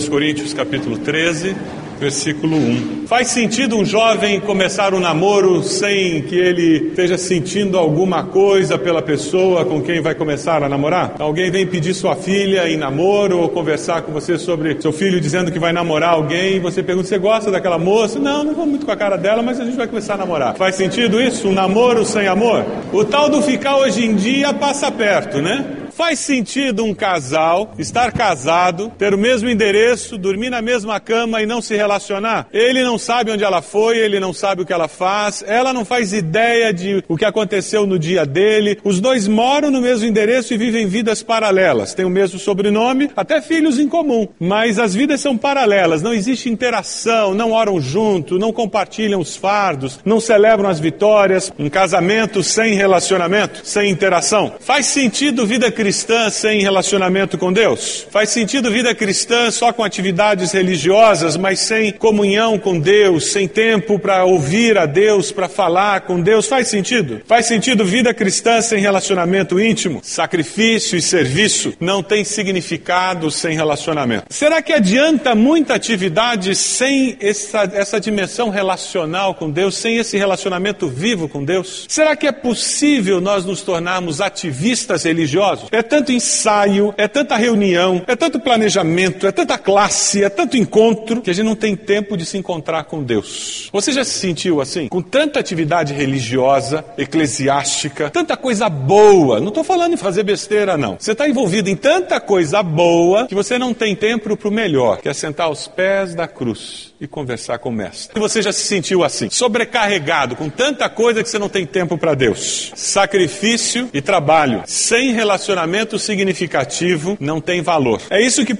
Primeiros Coríntios capítulo 13, versículo 1. Faz sentido um jovem começar um namoro sem que ele esteja sentindo alguma coisa pela pessoa com quem vai começar a namorar? Alguém vem pedir sua filha em namoro ou conversar com você sobre seu filho dizendo que vai namorar alguém e você pergunta: Você gosta daquela moça? Não, não vou muito com a cara dela, mas a gente vai começar a namorar. Faz sentido isso? Um namoro sem amor? O tal do ficar hoje em dia passa perto, né? Faz sentido um casal estar casado, ter o mesmo endereço, dormir na mesma cama e não se relacionar? Ele não sabe onde ela foi, ele não sabe o que ela faz, ela não faz ideia de o que aconteceu no dia dele. Os dois moram no mesmo endereço e vivem vidas paralelas. Têm o mesmo sobrenome, até filhos em comum. Mas as vidas são paralelas, não existe interação, não oram junto, não compartilham os fardos, não celebram as vitórias. Um casamento sem relacionamento, sem interação. Faz sentido vida cristã cristã sem relacionamento com Deus? Faz sentido vida cristã só com atividades religiosas, mas sem comunhão com Deus, sem tempo para ouvir a Deus, para falar com Deus? Faz sentido? Faz sentido vida cristã sem relacionamento íntimo? Sacrifício e serviço não tem significado sem relacionamento. Será que adianta muita atividade sem essa, essa dimensão relacional com Deus, sem esse relacionamento vivo com Deus? Será que é possível nós nos tornarmos ativistas religiosos? É tanto ensaio, é tanta reunião, é tanto planejamento, é tanta classe, é tanto encontro, que a gente não tem tempo de se encontrar com Deus. Você já se sentiu assim? Com tanta atividade religiosa, eclesiástica, tanta coisa boa. Não estou falando em fazer besteira, não. Você está envolvido em tanta coisa boa que você não tem tempo para o melhor, que é sentar aos pés da cruz e conversar com o Mestre. Você já se sentiu assim, sobrecarregado com tanta coisa que você não tem tempo para Deus. Sacrifício e trabalho, sem relacionamento significativo, não tem valor. É isso que 1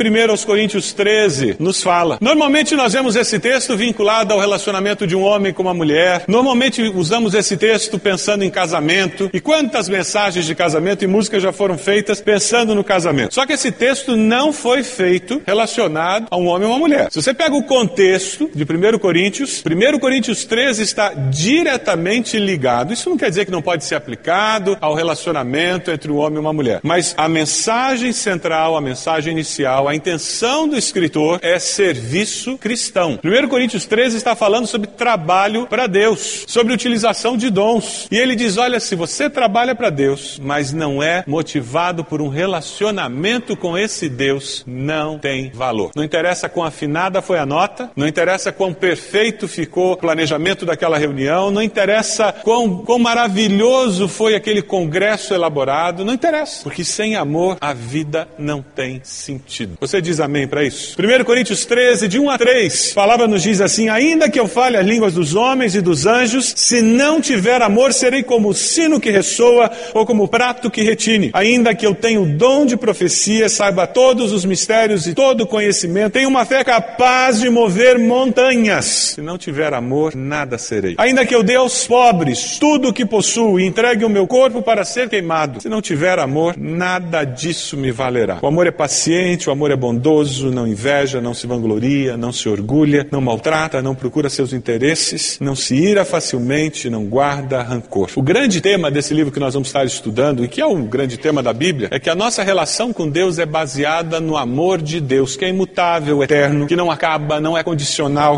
Coríntios 13 nos fala. Normalmente nós vemos esse texto vinculado ao relacionamento de um homem com uma mulher. Normalmente usamos esse texto pensando em casamento. E quantas mensagens de casamento e música já foram feitas pensando no casamento? Só que esse texto não foi feito relacionado a um homem ou uma mulher. Se você pega o contexto texto de 1 Coríntios. 1 Coríntios 13 está diretamente ligado. Isso não quer dizer que não pode ser aplicado ao relacionamento entre um homem e uma mulher. Mas a mensagem central, a mensagem inicial, a intenção do escritor é serviço cristão. 1 Coríntios 13 está falando sobre trabalho para Deus, sobre utilização de dons. E ele diz: olha, se você trabalha para Deus, mas não é motivado por um relacionamento com esse Deus, não tem valor. Não interessa quão afinada foi a nota, não interessa interessa quão perfeito ficou o planejamento daquela reunião, não interessa quão, quão maravilhoso foi aquele congresso elaborado, não interessa, porque sem amor a vida não tem sentido. Você diz amém para isso? 1 Coríntios 13, de 1 a 3, a palavra nos diz assim: Ainda que eu fale as línguas dos homens e dos anjos, se não tiver amor, serei como o sino que ressoa ou como o prato que retine. Ainda que eu tenha o dom de profecia, saiba todos os mistérios e todo o conhecimento, tenha uma fé capaz de mover montanhas. Se não tiver amor, nada serei. Ainda que eu dê aos pobres tudo o que possuo e entregue o meu corpo para ser queimado, se não tiver amor, nada disso me valerá. O amor é paciente, o amor é bondoso, não inveja, não se vangloria, não se orgulha, não maltrata, não procura seus interesses, não se ira facilmente, não guarda rancor. O grande tema desse livro que nós vamos estar estudando, e que é o grande tema da Bíblia, é que a nossa relação com Deus é baseada no amor de Deus, que é imutável, eterno, que não acaba, não é condicionado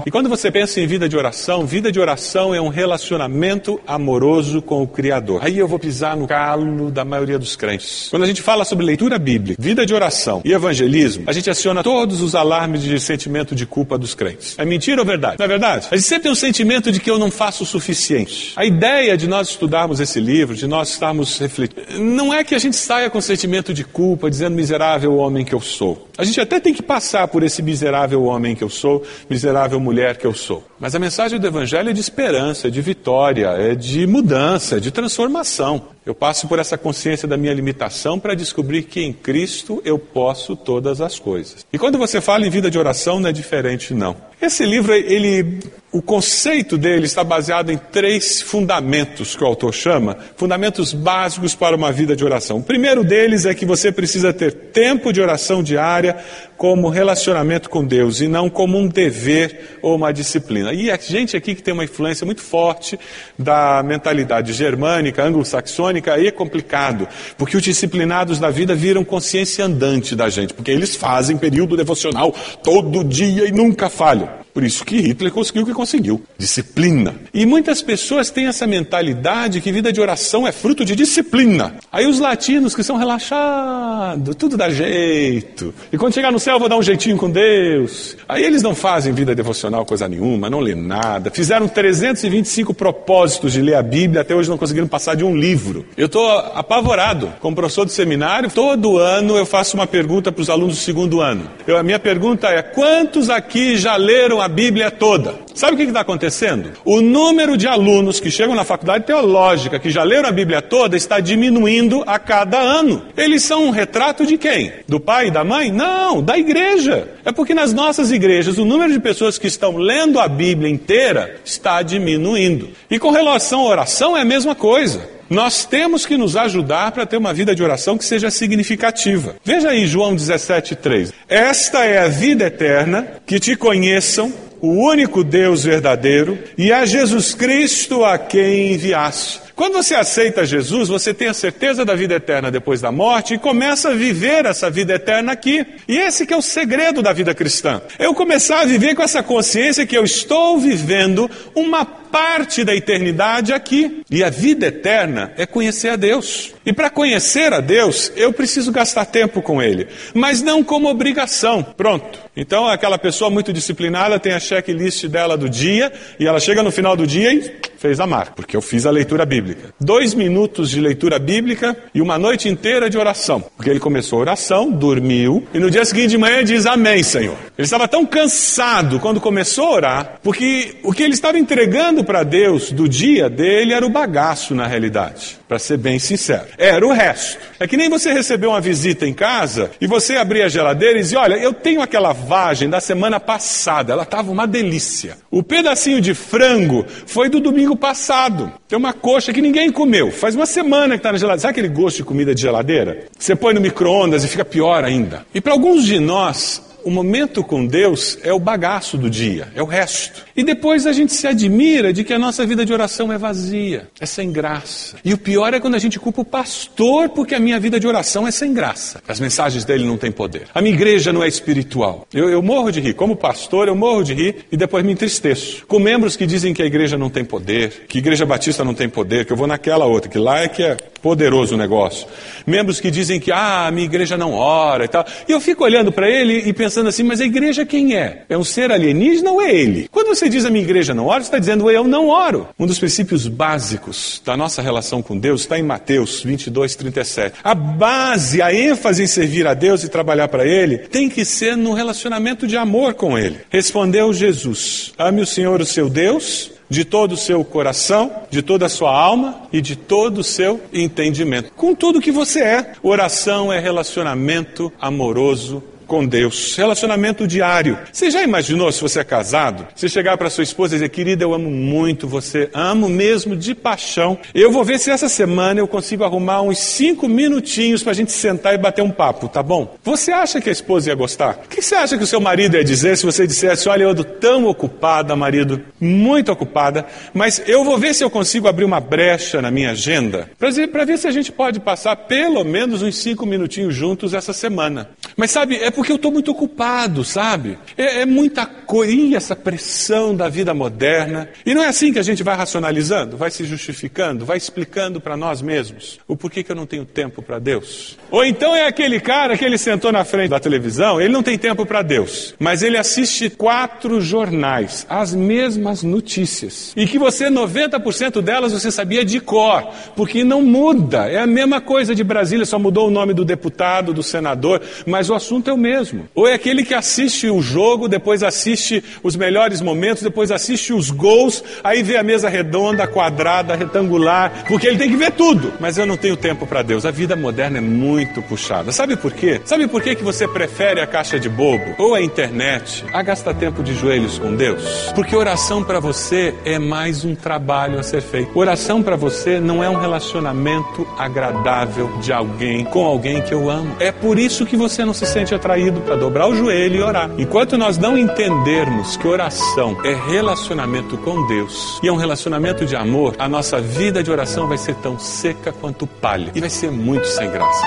e quando você pensa em vida de oração, vida de oração é um relacionamento amoroso com o Criador. Aí eu vou pisar no calo da maioria dos crentes. Quando a gente fala sobre leitura bíblica, vida de oração e evangelismo, a gente aciona todos os alarmes de sentimento de culpa dos crentes. É mentira ou verdade? Não é verdade? A gente sempre tem um sentimento de que eu não faço o suficiente. A ideia de nós estudarmos esse livro, de nós estarmos refletindo, não é que a gente saia com sentimento de culpa, dizendo miserável homem que eu sou. A gente até tem que passar por esse miserável homem que eu sou, miserável mulher que eu sou. Mas a mensagem do Evangelho é de esperança, é de vitória, é de mudança, é de transformação. Eu passo por essa consciência da minha limitação para descobrir que em Cristo eu posso todas as coisas. E quando você fala em vida de oração, não é diferente, não. Esse livro, ele o conceito dele está baseado em três fundamentos que o autor chama, fundamentos básicos para uma vida de oração. O primeiro deles é que você precisa ter tempo de oração diária como relacionamento com Deus e não como um dever ou uma disciplina. E a gente aqui que tem uma influência muito forte da mentalidade germânica, anglo-saxônica, aí é complicado, porque os disciplinados da vida viram consciência andante da gente, porque eles fazem período devocional todo dia e nunca falham. Por isso que Hitler conseguiu o que conseguiu: disciplina. E muitas pessoas têm essa mentalidade que vida de oração é fruto de disciplina. Aí os latinos que são relaxados, tudo dá jeito. E quando chegar no céu, vou dar um jeitinho com Deus. Aí eles não fazem vida devocional coisa nenhuma, não lê nada. Fizeram 325 propósitos de ler a Bíblia, até hoje não conseguiram passar de um livro. Eu estou apavorado. Como professor do seminário, todo ano eu faço uma pergunta para os alunos do segundo ano. Eu, a minha pergunta é: quantos aqui já leram a Bíblia toda. Sabe o que está acontecendo? O número de alunos que chegam na faculdade teológica, que já leram a Bíblia toda, está diminuindo a cada ano. Eles são um retrato de quem? Do pai e da mãe? Não, da igreja. É porque nas nossas igrejas o número de pessoas que estão lendo a Bíblia inteira está diminuindo. E com relação à oração é a mesma coisa. Nós temos que nos ajudar para ter uma vida de oração que seja significativa. Veja aí João 17,3. Esta é a vida eterna, que te conheçam, o único Deus verdadeiro, e a Jesus Cristo a quem enviaste. Quando você aceita Jesus, você tem a certeza da vida eterna depois da morte e começa a viver essa vida eterna aqui. E esse que é o segredo da vida cristã. Eu começar a viver com essa consciência que eu estou vivendo uma parte da eternidade aqui. E a vida eterna é conhecer a Deus. E para conhecer a Deus, eu preciso gastar tempo com Ele, mas não como obrigação. Pronto. Então, aquela pessoa muito disciplinada tem a checklist dela do dia e ela chega no final do dia e fez a marca, porque eu fiz a leitura bíblica. Dois minutos de leitura bíblica e uma noite inteira de oração. Porque ele começou a oração, dormiu, e no dia seguinte de manhã diz Amém, Senhor. Ele estava tão cansado quando começou a orar, porque o que ele estava entregando para Deus do dia dele era o bagaço na realidade, para ser bem sincero. Era o resto. É que nem você receber uma visita em casa e você abrir a geladeira e dizer: Olha, eu tenho aquela vagem da semana passada, ela estava uma delícia. O pedacinho de frango foi do domingo passado. Tem uma coxa que ninguém comeu. Faz uma semana que está na geladeira. Sabe aquele gosto de comida de geladeira? Você põe no micro-ondas e fica pior ainda. E para alguns de nós, o momento com Deus é o bagaço do dia, é o resto. E depois a gente se admira de que a nossa vida de oração é vazia, é sem graça. E o pior é quando a gente culpa o pastor porque a minha vida de oração é sem graça. As mensagens dele não têm poder. A minha igreja não é espiritual. Eu, eu morro de rir. Como pastor, eu morro de rir e depois me entristeço. Com membros que dizem que a igreja não tem poder, que a igreja batista não tem poder, que eu vou naquela outra, que lá é que é poderoso o negócio. Membros que dizem que ah, a minha igreja não ora e tal. E eu fico olhando para ele e pensando assim, mas a igreja quem é? É um ser alienígena ou é ele? Quando você diz a minha igreja não ora, você está dizendo eu não oro. Um dos princípios básicos da nossa relação com Deus está em Mateus 22, 37. A base, a ênfase em servir a Deus e trabalhar para Ele tem que ser no relacionamento de amor com Ele. Respondeu Jesus: Ame o Senhor, o seu Deus, de todo o seu coração, de toda a sua alma e de todo o seu entendimento. Com tudo que você é. Oração é relacionamento amoroso com Deus, relacionamento diário. Você já imaginou se você é casado? Você chegar para sua esposa e dizer, querida, eu amo muito você, amo mesmo de paixão. Eu vou ver se essa semana eu consigo arrumar uns cinco minutinhos para a gente sentar e bater um papo, tá bom? Você acha que a esposa ia gostar? O que você acha que o seu marido ia dizer se você dissesse, olha, eu ando tão ocupada, marido, muito ocupada, mas eu vou ver se eu consigo abrir uma brecha na minha agenda para ver se a gente pode passar pelo menos uns cinco minutinhos juntos essa semana. Mas sabe, é por porque eu estou muito ocupado, sabe? É, é muita coisa, essa pressão da vida moderna. E não é assim que a gente vai racionalizando, vai se justificando, vai explicando para nós mesmos o porquê que eu não tenho tempo para Deus. Ou então é aquele cara que ele sentou na frente da televisão, ele não tem tempo para Deus, mas ele assiste quatro jornais, as mesmas notícias. E que você, 90% delas, você sabia de cor, porque não muda. É a mesma coisa de Brasília, só mudou o nome do deputado, do senador, mas o assunto é o mesmo mesmo. Ou é aquele que assiste o jogo, depois assiste os melhores momentos, depois assiste os gols, aí vê a mesa redonda, quadrada, retangular, porque ele tem que ver tudo. Mas eu não tenho tempo para Deus. A vida moderna é muito puxada. Sabe por quê? Sabe por que, que você prefere a caixa de bobo ou a internet a gastar tempo de joelhos com Deus? Porque oração para você é mais um trabalho a ser feito. Oração para você não é um relacionamento agradável de alguém com alguém que eu amo. É por isso que você não se sente atraído para dobrar o joelho e orar. Enquanto nós não entendermos que oração é relacionamento com Deus e é um relacionamento de amor, a nossa vida de oração vai ser tão seca quanto palha e vai ser muito sem graça.